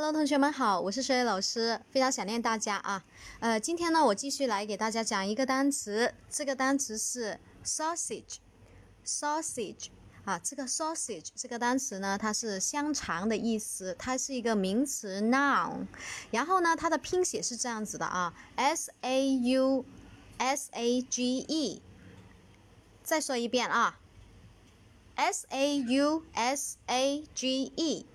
Hello，同学们好，我是水老师，非常想念大家啊。呃，今天呢，我继续来给大家讲一个单词，这个单词是 sausage，sausage 啊，这个 sausage 这个单词呢，它是香肠的意思，它是一个名词 noun，然后呢，它的拼写是这样子的啊，s a u s a g e，再说一遍啊，s a u s a g e。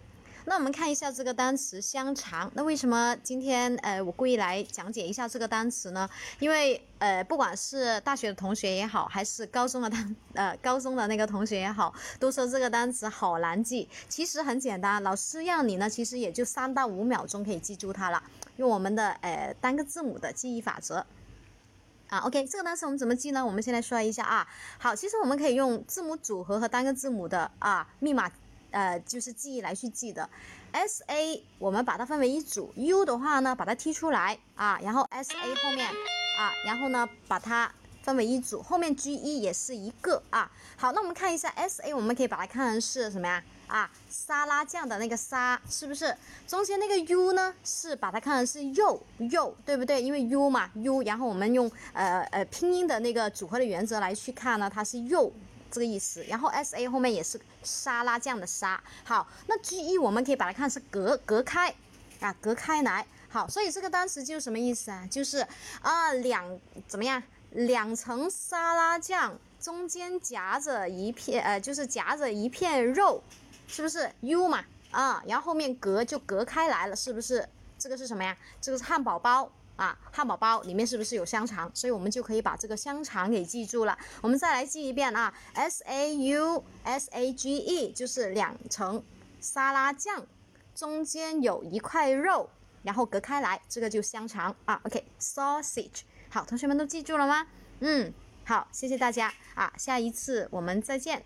那我们看一下这个单词香肠。那为什么今天呃我故意来讲解一下这个单词呢？因为呃不管是大学的同学也好，还是高中的单 呃高中的那个同学也好，都说这个单词好难记。其实很简单，老师让你呢，其实也就三到五秒钟可以记住它了。用我们的呃单个字母的记忆法则啊。OK，这个单词我们怎么记呢？我们先来说一下啊。好，其实我们可以用字母组合和单个字母的啊密码。呃，就是记忆来去记的，S A 我们把它分为一组，U 的话呢把它踢出来啊，然后 S A 后面啊，然后呢把它分为一组，后面 G E 也是一个啊。好，那我们看一下 S A，我们可以把它看成是什么呀？啊，沙拉酱的那个沙是不是？中间那个 U 呢是把它看成是肉肉，对不对？因为 U 嘛 U，然后我们用呃呃拼音的那个组合的原则来去看呢，它是肉。这个意思，然后 S A 后面也是沙拉酱的沙。好，那 G E 我们可以把它看是隔隔开啊，隔开来。好，所以这个单词就是什么意思啊？就是啊两怎么样？两层沙拉酱中间夹着一片呃，就是夹着一片肉，是不是 U 嘛？啊，然后后面隔就隔开来了，是不是？这个是什么呀？这个是汉堡包。啊，汉堡包里面是不是有香肠？所以我们就可以把这个香肠给记住了。我们再来记一遍啊，S A U S A G E 就是两层沙拉酱，中间有一块肉，然后隔开来，这个就香肠啊。OK，sausage。好，同学们都记住了吗？嗯，好，谢谢大家啊，下一次我们再见。